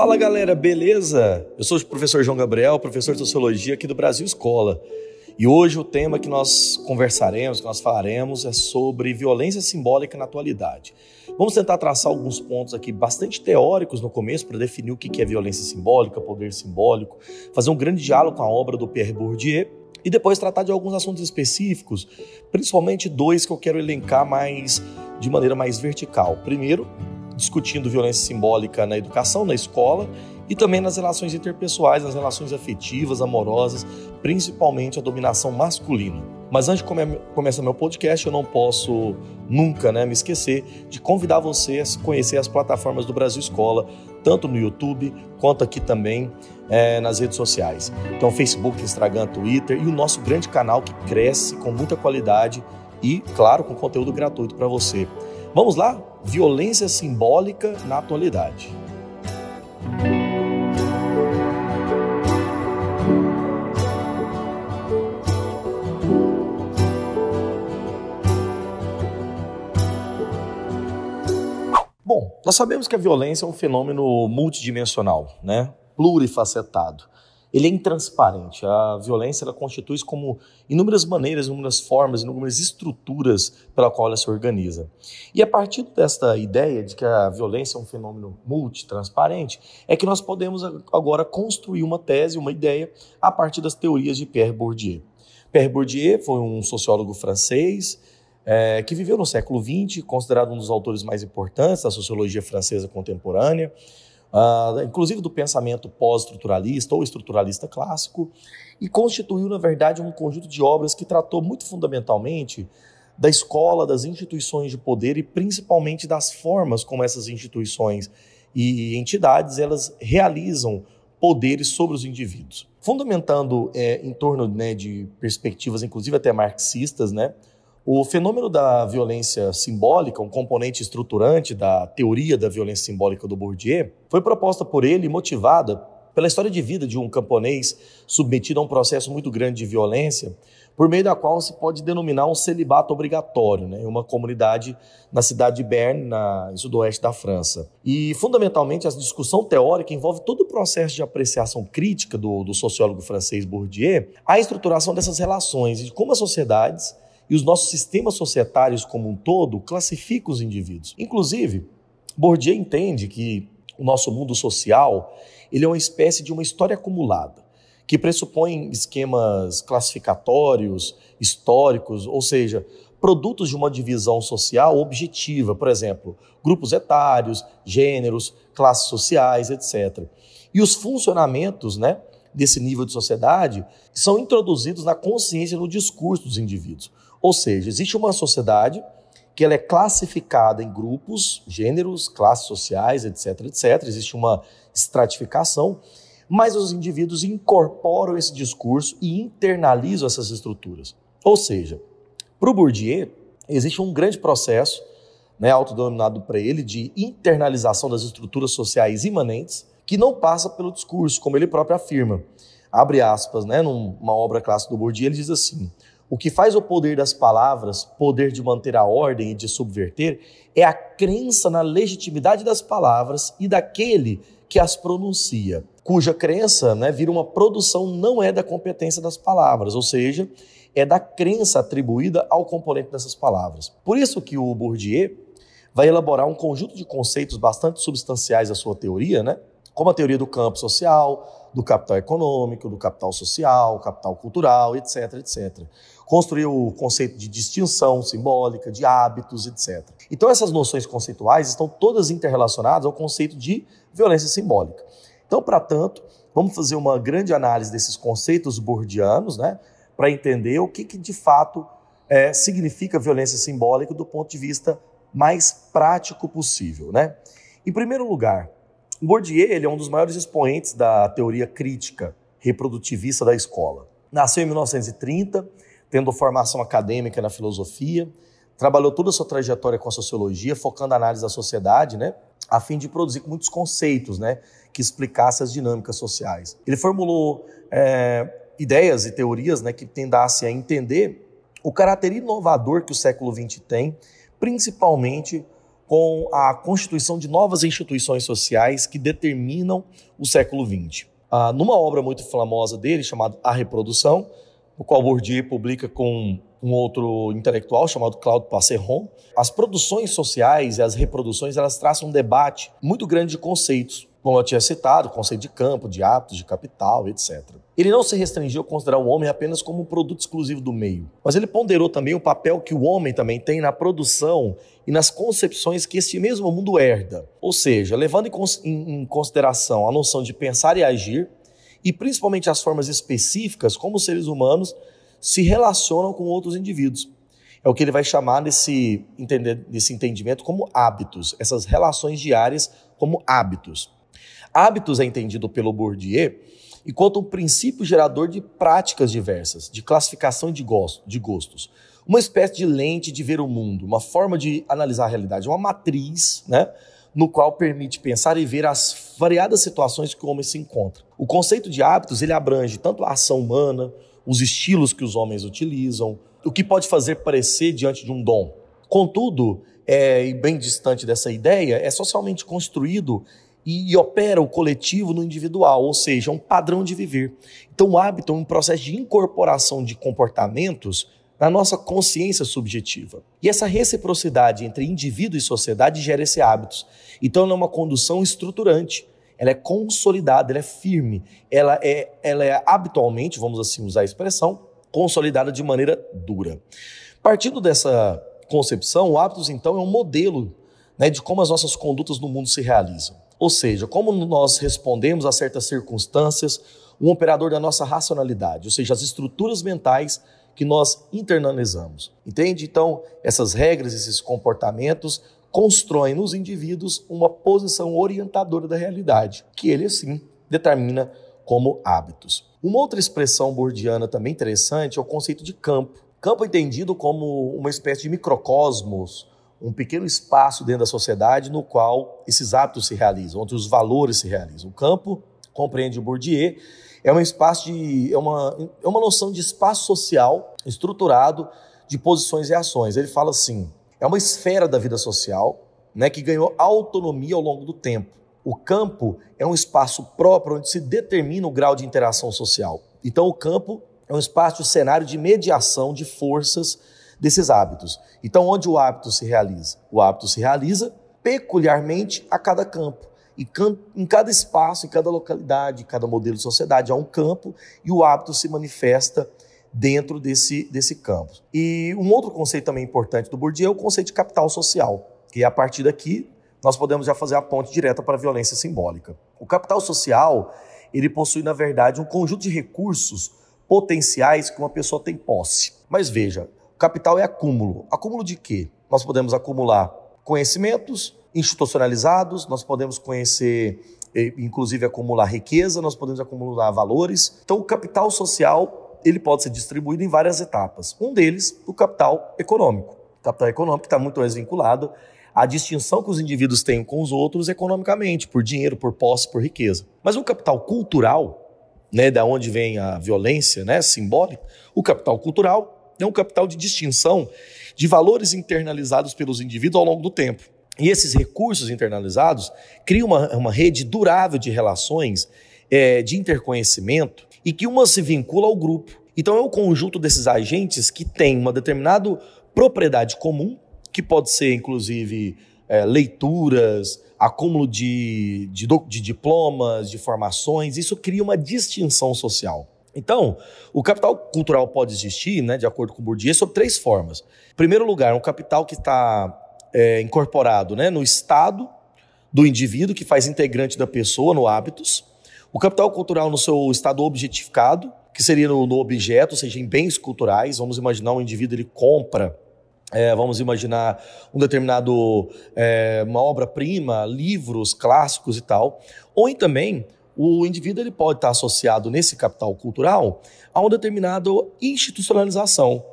Fala galera, beleza? Eu sou o professor João Gabriel, professor de Sociologia aqui do Brasil Escola. E hoje o tema que nós conversaremos, que nós falaremos, é sobre violência simbólica na atualidade. Vamos tentar traçar alguns pontos aqui bastante teóricos no começo para definir o que é violência simbólica, poder simbólico, fazer um grande diálogo com a obra do Pierre Bourdieu e depois tratar de alguns assuntos específicos, principalmente dois que eu quero elencar mais de maneira mais vertical. Primeiro, discutindo violência simbólica na educação, na escola e também nas relações interpessoais, nas relações afetivas, amorosas, principalmente a dominação masculina. Mas antes de come começar meu podcast, eu não posso nunca né, me esquecer de convidar você a conhecer as plataformas do Brasil Escola, tanto no YouTube quanto aqui também é, nas redes sociais. Então, Facebook, Instagram, Twitter e o nosso grande canal que cresce com muita qualidade e, claro, com conteúdo gratuito para você. Vamos lá? Violência simbólica na atualidade. Bom, nós sabemos que a violência é um fenômeno multidimensional, né? plurifacetado ele é intransparente. A violência ela constitui como inúmeras maneiras, inúmeras formas, inúmeras estruturas pela qual ela se organiza. E a partir desta ideia de que a violência é um fenômeno multitransparente, é que nós podemos agora construir uma tese, uma ideia, a partir das teorias de Pierre Bourdieu. Pierre Bourdieu foi um sociólogo francês é, que viveu no século XX, considerado um dos autores mais importantes da sociologia francesa contemporânea uh, inclusive do pensamento pós-estruturalista ou estruturalista clássico, e constituiu, na verdade, um conjunto de obras que tratou muito fundamentalmente da escola, das instituições de poder e principalmente das formas como essas instituições e entidades elas realizam poderes sobre os indivíduos. Fundamentando é, em torno né, de perspectivas, inclusive até marxistas, né, o fenômeno da violência simbólica, um componente estruturante da teoria da violência simbólica do Bourdieu, foi proposta por ele e motivada pela história de vida de um camponês submetido a um processo muito grande de violência, por meio da qual se pode denominar um celibato obrigatório, né, uma comunidade na cidade de Berne, na sudoeste da França. E, fundamentalmente, a discussão teórica envolve todo o processo de apreciação crítica do, do sociólogo francês Bourdieu, a estruturação dessas relações e de como as sociedades e os nossos sistemas societários como um todo classificam os indivíduos. Inclusive, Bourdieu entende que o nosso mundo social ele é uma espécie de uma história acumulada, que pressupõe esquemas classificatórios, históricos, ou seja, produtos de uma divisão social objetiva, por exemplo, grupos etários, gêneros, classes sociais, etc. E os funcionamentos né, desse nível de sociedade são introduzidos na consciência no discurso dos indivíduos. Ou seja, existe uma sociedade que ela é classificada em grupos, gêneros, classes sociais, etc, etc. Existe uma estratificação, mas os indivíduos incorporam esse discurso e internalizam essas estruturas. Ou seja, para o Bourdieu, existe um grande processo, né, autodenominado para ele, de internalização das estruturas sociais imanentes, que não passa pelo discurso, como ele próprio afirma. Abre aspas, né, numa obra clássica do Bourdieu, ele diz assim: o que faz o poder das palavras, poder de manter a ordem e de subverter, é a crença na legitimidade das palavras e daquele que as pronuncia, cuja crença né, vira uma produção não é da competência das palavras, ou seja, é da crença atribuída ao componente dessas palavras. Por isso que o Bourdieu vai elaborar um conjunto de conceitos bastante substanciais da sua teoria, né? como a teoria do campo social, do capital econômico, do capital social, capital cultural, etc, etc construiu o conceito de distinção simbólica, de hábitos, etc. Então, essas noções conceituais estão todas interrelacionadas ao conceito de violência simbólica. Então, para tanto, vamos fazer uma grande análise desses conceitos burdianos, né, para entender o que, que de fato é, significa violência simbólica do ponto de vista mais prático possível. Né? Em primeiro lugar, Bourdieu ele é um dos maiores expoentes da teoria crítica reprodutivista da escola. Nasceu em 1930 tendo formação acadêmica na filosofia, trabalhou toda a sua trajetória com a sociologia, focando a análise da sociedade, né, a fim de produzir muitos conceitos, né, que explicassem as dinâmicas sociais. Ele formulou é, ideias e teorias, né, que tendassem a entender o caráter inovador que o século XX tem, principalmente com a constituição de novas instituições sociais que determinam o século XX. Ah, numa obra muito famosa dele, chamada A Reprodução, o qual Bourdieu publica com um outro intelectual chamado Claude Passeron, as produções sociais e as reproduções elas traçam um debate muito grande de conceitos, como eu tinha citado, conceito de campo, de hábitos, de capital, etc. Ele não se restringiu a considerar o homem apenas como um produto exclusivo do meio, mas ele ponderou também o papel que o homem também tem na produção e nas concepções que esse mesmo mundo herda. Ou seja, levando em consideração a noção de pensar e agir, e principalmente as formas específicas como seres humanos se relacionam com outros indivíduos. É o que ele vai chamar nesse, nesse entendimento como hábitos, essas relações diárias como hábitos. Hábitos é entendido pelo Bourdieu enquanto um princípio gerador de práticas diversas, de classificação de, de gostos. Uma espécie de lente de ver o mundo, uma forma de analisar a realidade, uma matriz, né? No qual permite pensar e ver as variadas situações que o homem se encontra. O conceito de hábitos ele abrange tanto a ação humana, os estilos que os homens utilizam, o que pode fazer parecer diante de um dom. Contudo, é, e bem distante dessa ideia, é socialmente construído e, e, opera o coletivo no individual, ou seja, um padrão de viver. Então, o hábito é um processo de incorporação de comportamentos na nossa consciência subjetiva. E essa reciprocidade entre indivíduo e sociedade gera esses hábitos. Então, ela é uma condução estruturante ela é consolidada, ela é firme, ela é, ela é habitualmente, vamos assim usar a expressão, consolidada de maneira dura. Partindo dessa concepção, o hábitos então é um modelo né, de como as nossas condutas no mundo se realizam. Ou seja, como nós respondemos a certas circunstâncias, um operador da nossa racionalidade, ou seja, as estruturas mentais que nós internalizamos. Entende? Então, essas regras, esses comportamentos constroem nos indivíduos uma posição orientadora da realidade, que ele, assim, determina como hábitos. Uma outra expressão bordiana também interessante é o conceito de campo. Campo entendido como uma espécie de microcosmos, um pequeno espaço dentro da sociedade no qual esses hábitos se realizam, onde os valores se realizam. O campo, compreende Bourdieu, é um espaço de é uma, é uma noção de espaço social estruturado de posições e ações. Ele fala assim: é uma esfera da vida social né, que ganhou autonomia ao longo do tempo. O campo é um espaço próprio onde se determina o grau de interação social. Então, o campo é um espaço, um cenário de mediação de forças desses hábitos. Então, onde o hábito se realiza? O hábito se realiza peculiarmente a cada campo. E em cada espaço, em cada localidade, em cada modelo de sociedade, há um campo e o hábito se manifesta dentro desse, desse campo. E um outro conceito também importante do Bourdieu é o conceito de capital social, que a partir daqui nós podemos já fazer a ponte direta para a violência simbólica. O capital social, ele possui, na verdade, um conjunto de recursos potenciais que uma pessoa tem posse. Mas veja, o capital é acúmulo. Acúmulo de quê? Nós podemos acumular conhecimentos institucionalizados, nós podemos conhecer, eh, inclusive acumular riqueza, nós podemos acumular valores. Então, o capital social ele pode ser distribuído em várias etapas. Um deles, o capital econômico. O capital econômico está muito mais vinculado à distinção que os indivíduos têm com os outros economicamente, por dinheiro, por posse, por riqueza. Mas o capital cultural, né, da onde vem a violência né, simbólica, o capital cultural é um capital de distinção de valores internalizados pelos indivíduos ao longo do tempo. E esses recursos internalizados criam uma, uma rede durável de relações, é, de interconhecimento, e que uma se vincula ao grupo. Então é o conjunto desses agentes que tem uma determinada propriedade comum, que pode ser inclusive é, leituras, acúmulo de, de, de diplomas, de formações, isso cria uma distinção social. Então, o capital cultural pode existir, né, de acordo com Bourdieu, sob três formas. Em primeiro lugar, um capital que está é, incorporado né, no estado do indivíduo, que faz integrante da pessoa, no hábitos. O capital cultural no seu estado objetificado, que seria no, no objeto, ou seja, em bens culturais. Vamos imaginar um indivíduo, ele compra é, vamos imaginar um determinado é, uma obra-prima, livros clássicos e tal, ou também o indivíduo ele pode estar associado nesse capital cultural a uma determinada institucionalização.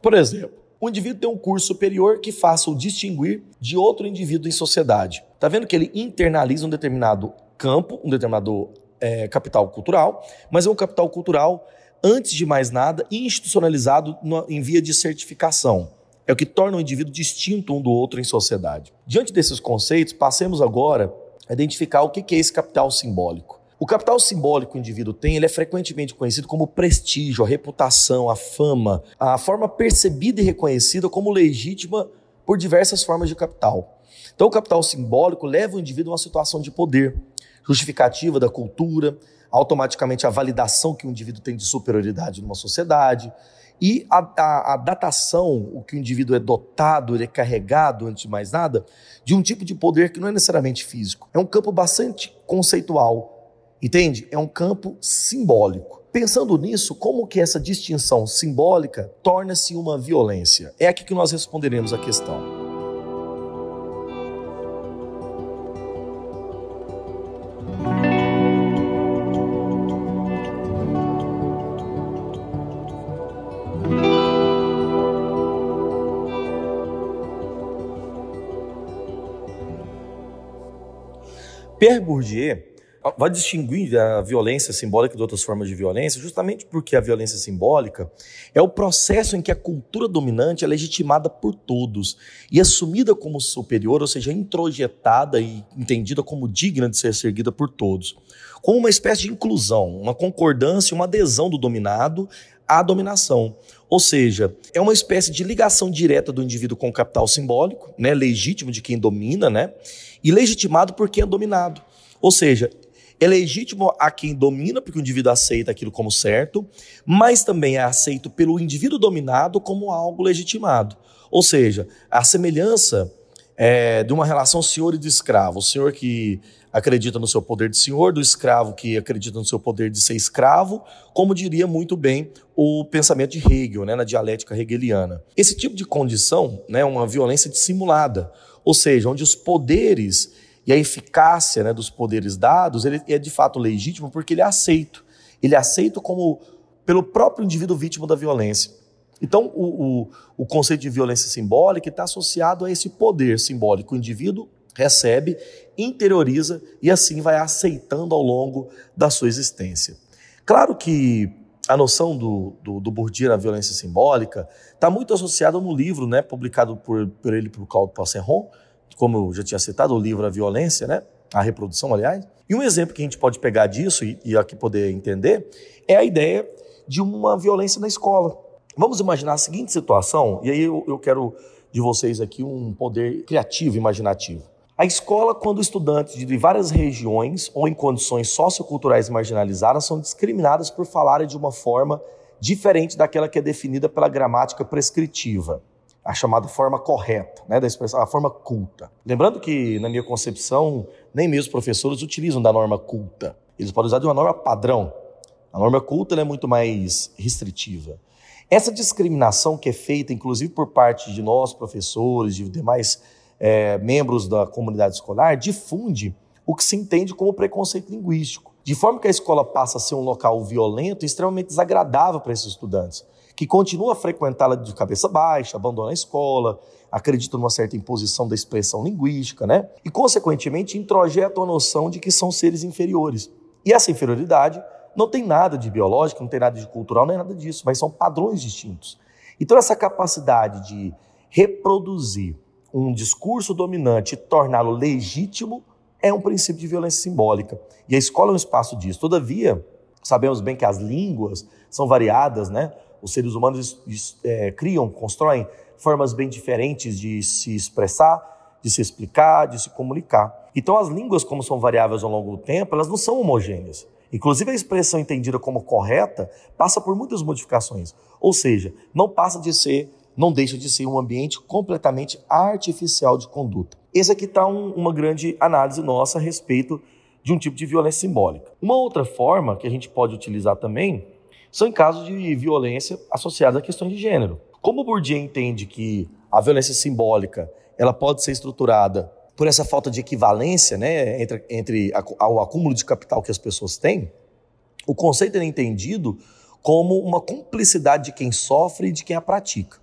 Por exemplo, o indivíduo tem um curso superior que faça o distinguir de outro indivíduo em sociedade. Está vendo que ele internaliza um determinado campo, um determinado é, capital cultural, mas é um capital cultural, antes de mais nada, institucionalizado no, em via de certificação. é o que torna o indivíduo distinto um do outro em sociedade. Diante desses conceitos, passemos agora a identificar o que é esse capital simbólico. O capital simbólico que o indivíduo tem, ele é frequentemente conhecido como prestígio, a reputação, a fama, a forma percebida e reconhecida como legítima por diversas formas de capital. Então, o capital simbólico leva o indivíduo a uma situação de poder, justificativa da cultura, automaticamente a validação que o indivíduo tem de superioridade numa sociedade, e a, a, a, datação, o que o indivíduo é dotado, ele é carregado, antes de mais nada, de um tipo de poder que não é necessariamente físico. É um campo bastante conceitual, entende? É um campo simbólico. Pensando nisso, como que essa distinção simbólica torna-se uma violência? É aqui que nós responderemos a questão. Pierre Bourdieu vai distinguir a violência simbólica de outras formas de violência, justamente porque a violência simbólica é o processo em que a cultura dominante é legitimada por todos e assumida como superior, ou seja, introjetada e entendida como digna de ser seguida por todos, como uma espécie de inclusão, uma concordância, uma adesão do dominado à dominação. Ou seja, é uma espécie de ligação direta do indivíduo com o capital simbólico, né, legítimo de quem domina, né, e legitimado por quem é dominado. Ou seja, é legítimo a quem domina, porque o indivíduo aceita aquilo como certo, mas também é aceito pelo indivíduo dominado como algo legitimado. Ou seja, a semelhança é, de uma relação senhor e de escravo. O senhor que acredita no seu poder de senhor, do escravo que acredita no seu poder de ser escravo, como diria muito bem o pensamento de Hegel, né, na dialética hegeliana. Esse tipo de condição é né, uma violência dissimulada, ou seja, onde os poderes e a eficácia né, dos poderes dados ele é de fato legítimo porque ele é aceito. Ele é aceito como pelo próprio indivíduo vítima da violência. Então, o, o, o conceito de violência simbólica está associado a esse poder simbólico. O indivíduo recebe, interioriza e assim vai aceitando ao longo da sua existência. Claro que a noção do, do, do Bourdieu na violência simbólica está muito associada no livro, né, publicado por, por ele por Claude Passeron, como eu já tinha citado, o livro A Violência, né, a reprodução, aliás. E um exemplo que a gente pode pegar disso e, e aqui poder entender é a ideia de uma violência na escola. Vamos imaginar a seguinte situação, e aí eu, eu quero de vocês aqui um poder criativo, imaginativo. A escola, quando estudantes de várias regiões ou em condições socioculturais marginalizadas são discriminadas por falarem de uma forma diferente daquela que é definida pela gramática prescritiva, a chamada forma correta, né, da expressão, a forma culta. Lembrando que, na minha concepção, nem mesmo professores utilizam da norma culta. Eles podem usar de uma norma padrão. A norma culta é muito mais restritiva. Essa discriminação que é feita, inclusive por parte de nós, professores, de demais é, membros da comunidade escolar, difunde o que se entende como preconceito linguístico, de forma que a escola passa a ser um local violento e extremamente desagradável para esses estudantes, que continuam a frequentá-la de cabeça baixa, abandonam a escola, acreditam numa certa imposição da expressão linguística, né? E, consequentemente, introjetam a noção de que são seres inferiores. E essa inferioridade não tem nada de biológico, não tem nada de cultural, nem nada disso, mas são padrões distintos. Então, essa capacidade de reproduzir um discurso dominante e torná-lo legítimo é um princípio de violência simbólica. E a escola é um espaço disso. Todavia, sabemos bem que as línguas são variadas, né? Os seres humanos é, criam, constroem formas bem diferentes de se expressar, de se explicar, de se comunicar. Então, as línguas, como são variáveis ao longo do tempo, elas não são homogêneas. Inclusive, a expressão entendida como correta passa por muitas modificações. Ou seja, não passa de ser não deixa de ser um ambiente completamente artificial de conduta. Esse aqui está um, uma grande análise nossa a respeito de um tipo de violência simbólica. Uma outra forma que a gente pode utilizar também são em casos de violência associada a questões de gênero. Como Bourdieu entende que a violência simbólica ela pode ser estruturada por essa falta de equivalência né, entre, entre a, o acúmulo de capital que as pessoas têm, o conceito é entendido como uma cumplicidade de quem sofre e de quem a pratica.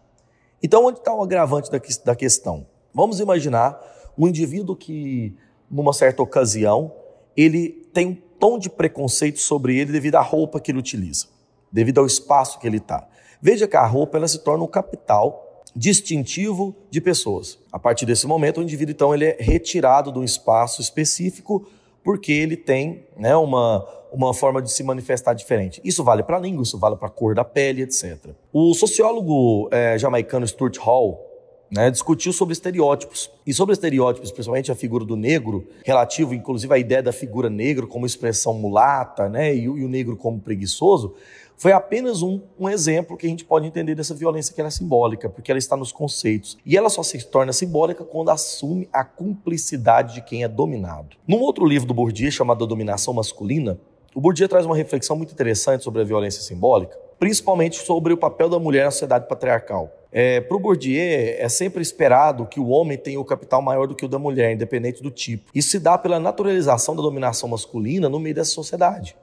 Então, onde está o agravante da questão? Vamos imaginar um indivíduo que, numa certa ocasião, ele tem um tom de preconceito sobre ele devido à roupa que ele utiliza, devido ao espaço que ele está. Veja que a roupa ela se torna um capital distintivo de pessoas. A partir desse momento, o indivíduo então ele é retirado do espaço específico porque ele tem né, uma, uma forma de se manifestar diferente. Isso vale para a língua, isso vale para a cor da pele, etc. O sociólogo é, jamaicano Stuart Hall né, discutiu sobre estereótipos. E sobre estereótipos, principalmente a figura do negro, relativo inclusive à ideia da figura negro como expressão mulata né, e, e o negro como preguiçoso, foi apenas um, um, exemplo que a gente pode entender dessa violência que ela é simbólica, porque ela está nos conceitos. E ela só se torna simbólica quando assume a cumplicidade de quem é dominado. Num outro livro do Bourdieu, chamado Dominação Masculina, o Bourdieu traz uma reflexão muito interessante sobre a violência simbólica, principalmente sobre o papel da mulher na sociedade patriarcal. É, Para o Bourdieu, é sempre esperado que o homem tenha o capital maior do que o da mulher, independente do tipo. Isso se dá pela naturalização da dominação masculina no meio dessa sociedade.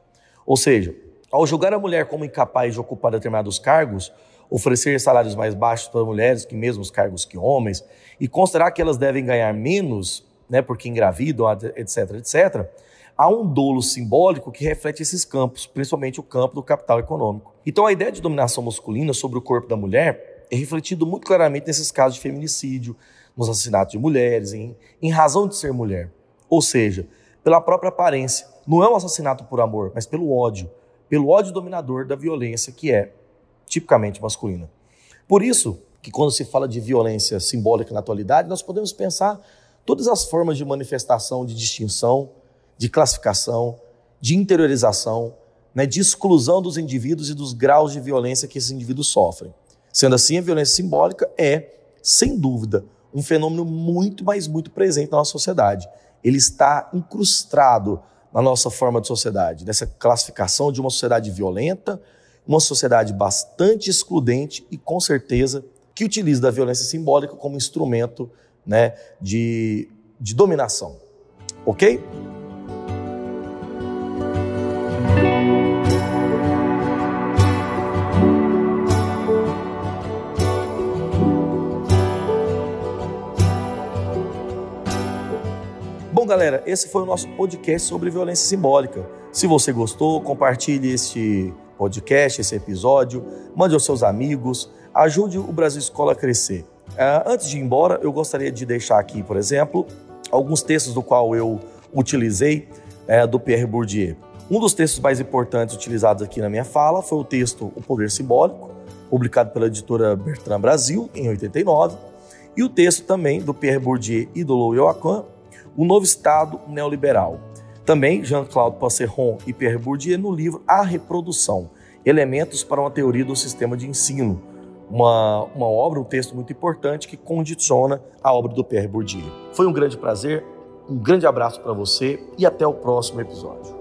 Ou seja, ao julgar a mulher como incapaz de ocupar determinados cargos, oferecer salários mais baixos para mulheres que mesmos cargos que homens, e considerar que elas devem ganhar menos, né, porque engravidam, etc, etc, há um dolo simbólico que reflete esses campos, principalmente o campo do capital econômico. Então a ideia de dominação masculina sobre o corpo da mulher é refletido muito claramente nesses casos de feminicídio, nos assassinatos de mulheres, em, em razão de ser mulher. Ou seja, pela própria aparência. Não é um assassinato por amor, mas pelo ódio pelo ódio dominador da violência que é tipicamente masculina. Por isso que quando se fala de violência simbólica na atualidade, nós podemos pensar todas as formas de manifestação de distinção, de classificação, de interiorização, né, de exclusão dos indivíduos e dos graus de violência que esses indivíduos sofrem. Sendo assim, a violência simbólica é, sem dúvida, um fenômeno muito, mas muito presente na nossa sociedade. Ele está incrustado na nossa forma de sociedade, nessa classificação de uma sociedade violenta, uma sociedade bastante excludente e, com certeza, que utiliza da violência simbólica como instrumento né, de, de dominação. Ok? Galera, esse foi o nosso podcast sobre violência simbólica. Se você gostou, compartilhe este podcast, esse episódio, mande aos seus amigos, ajude o Brasil Escola a crescer. Uh, antes de ir embora, eu gostaria de deixar aqui, por exemplo, alguns textos do qual eu utilizei uh, do Pierre Bourdieu. Um dos textos mais importantes utilizados aqui na minha fala foi o texto O Poder Simbólico, publicado pela editora Bertrand Brasil, em 89, e o texto também do Pierre Bourdieu e do Louis Joachim, o Novo Estado Neoliberal. Também Jean-Claude Passeron e Pierre Bourdieu no livro A Reprodução, Elementos para uma Teoria do Sistema de Ensino, uma, uma obra, um texto muito importante que condiciona a obra do Pierre Bourdieu. Foi um grande prazer, um grande abraço para você e até o próximo episódio.